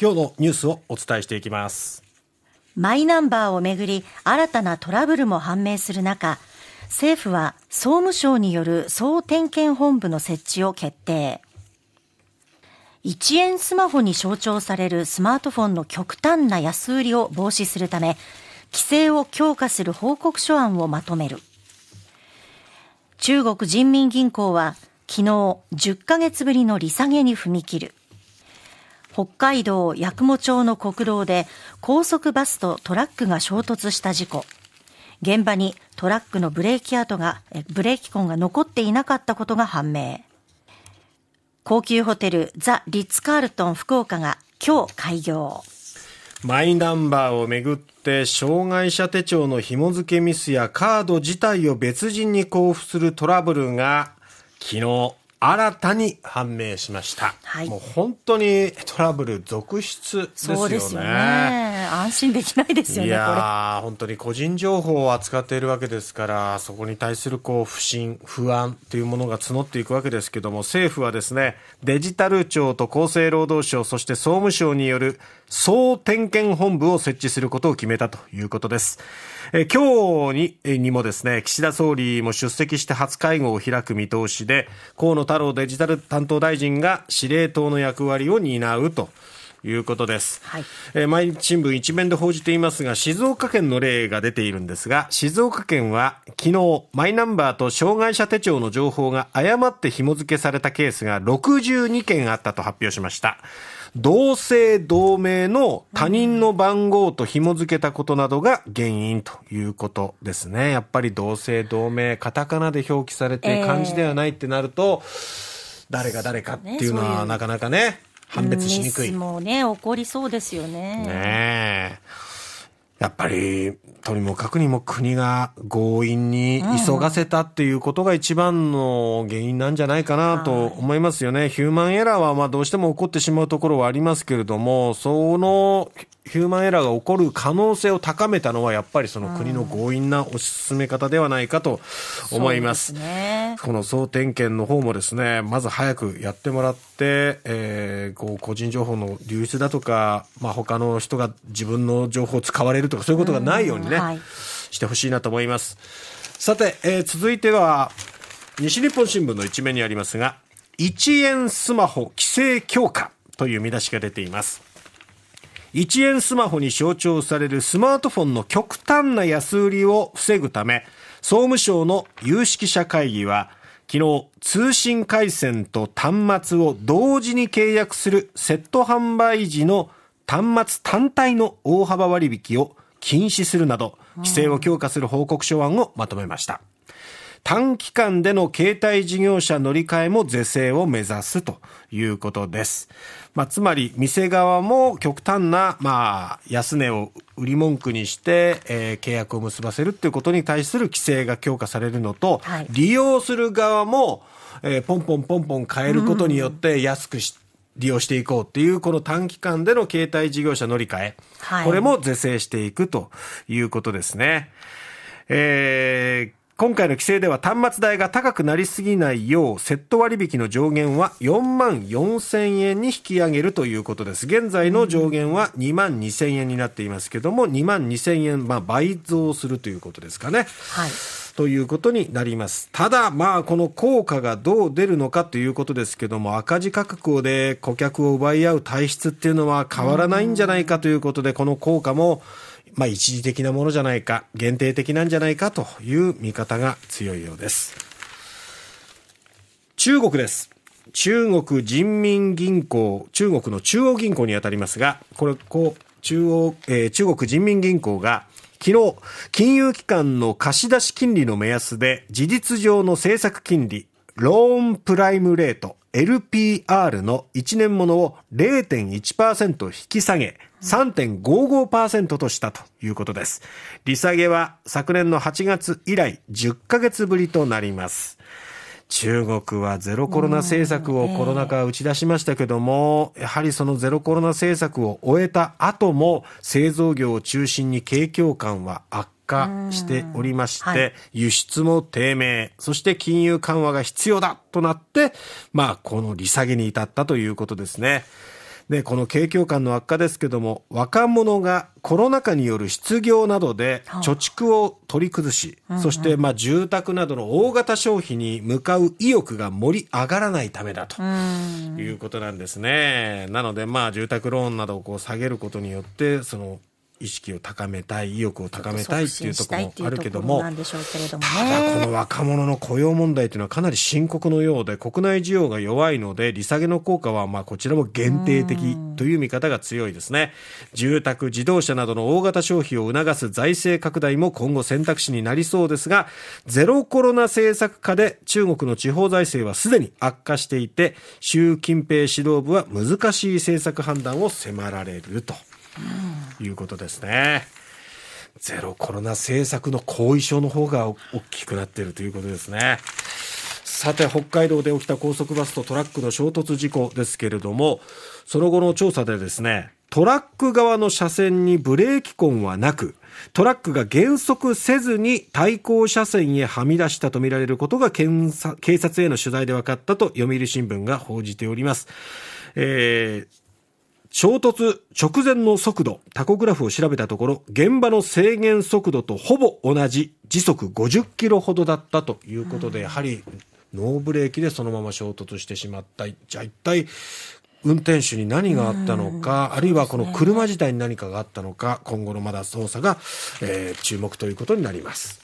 今日のニュースをお伝えしていきます。マイナンバーをめぐり新たなトラブルも判明する中政府は総務省による総点検本部の設置を決定。1円スマホに象徴されるスマートフォンの極端な安売りを防止するため規制を強化する報告書案をまとめる。中国人民銀行は昨日10ヶ月ぶりの利下げに踏み切る。北海道八雲町の国道で高速バスとトラックが衝突した事故。現場にトラックのブレーキ跡がブレーキ痕が残っていなかったことが判明。高級ホテルザ・リッツ・カールトン福岡が今日開業。マイナンバーをめぐって障害者手帳の紐付けミスやカード自体を別人に交付するトラブルが昨日新たに判明しました。はい、もう本当にトラブル続出ですよね。そうですよね。安心できないですよね。いや本当に個人情報を扱っているわけですから、そこに対するこう不信、不安というものが募っていくわけですけども、政府はですね、デジタル庁と厚生労働省、そして総務省による総点検本部を設置することを決めたということです。え今日ににもですね、岸田総理も出席して初会合を開く見通しで、河野太郎デジタル担当大臣が司令塔の役割を担うと。いうことです、はい、えー、毎日新聞一面で報じていますが静岡県の例が出ているんですが静岡県は昨日マイナンバーと障害者手帳の情報が誤って紐付けされたケースが62件あったと発表しました。同姓同名の他人の番号と紐付けたことなどが原因ということですね。やっぱり同姓同名、カタカナで表記されて漢字ではないってなると、誰が誰かっていうのはなかなかね、判別しにくい。もね、起こりそうですよね。ねえ。やっぱり、とにもかくにも国が強引に急がせたっていうことが一番の原因なんじゃないかなと思いますよね。ヒューマンエラーはまあどうしても起こってしまうところはありますけれども、そのヒューマンエラーが起こる可能性を高めたのはやっぱりその国の強引な推し進め方ではないかと思います。すね、この総点検の方もですね、まず早くやってもらって、えー、こう個人情報の流出だとか、まあ他の人が自分の情報を使われるとかそういうことがないようにね、はい、してほしいなと思います。さて、えー、続いては西日本新聞の一面にありますが、1円スマホ規制強化という見出しが出ています。1円スマホに象徴されるスマートフォンの極端な安売りを防ぐため、総務省の有識者会議は、昨日、通信回線と端末を同時に契約するセット販売時の端末単体の大幅割引を禁止するなど、規制を強化する報告書案をまとめました。短期間での携帯事業者乗り換えも是正を目指すということです。まあ、つまり店側も極端な、まあ、安値を売り文句にして、えー、契約を結ばせるということに対する規制が強化されるのと、はい、利用する側も、えー、ポンポンポンポン変えることによって安くし、利用していこうっていうこの短期間での携帯事業者乗り換え、はい、これも是正していくということですね。えー今回の規制では端末代が高くなりすぎないよう、セット割引の上限は4万4千円に引き上げるということです。現在の上限は2万2千円になっていますけども、2万2千円、まあ、倍増するということですかね。はい。ということになります。ただ、まあ、この効果がどう出るのかということですけども、赤字価格で顧客を奪い合う体質っていうのは変わらないんじゃないかということで、この効果も、まあ、一時的なものじゃないか、限定的なんじゃないかという見方が強いようです。中国です。中国人民銀行、中国の中央銀行にあたりますが、これ、こう、中央、えー、中国人民銀行が、昨日、金融機関の貸し出し金利の目安で、事実上の政策金利、ローンプライムレート、LPR の1年ものを0.1%引き下げ、3.55%としたということです。利下げは昨年の8月以来10ヶ月ぶりとなります。中国はゼロコロナ政策をコロナ禍打ち出しましたけども、やはりそのゼロコロナ政策を終えた後も製造業を中心に景況感は悪化しておりまして、はい、輸出も低迷、そして金融緩和が必要だとなって、まあ、この利下げに至ったということですね。で、この景況感の悪化ですけども、若者がコロナ禍による失業などで貯蓄を取り崩し、そしてまあ住宅などの大型消費に向かう意欲が盛り上がらないためだということなんですね。なのでまあ住宅ローンなどをこう下げることによって、その意識を高めたい、意欲を高めたいっていうところもあるけども、ただこの若者の雇用問題というのはかなり深刻のようで、国内需要が弱いので、利下げの効果はまあこちらも限定的という見方が強いですね。住宅、自動車などの大型消費を促す財政拡大も今後選択肢になりそうですが、ゼロコロナ政策下で中国の地方財政はすでに悪化していて、習近平指導部は難しい政策判断を迫られると。いうことですね。ゼロコロナ政策の後遺症の方が大きくなっているということですね。さて、北海道で起きた高速バスとトラックの衝突事故ですけれども、その後の調査でですね、トラック側の車線にブレーキ痕はなく、トラックが減速せずに対向車線へはみ出したとみられることが検警察への取材で分かったと読売新聞が報じております。えー衝突直前の速度、タコグラフを調べたところ、現場の制限速度とほぼ同じ時速50キロほどだったということで、やはりノーブレーキでそのまま衝突してしまった。じゃあ一体、運転手に何があったのか、あるいはこの車自体に何かがあったのか、今後のまだ捜査が、えー、注目ということになります。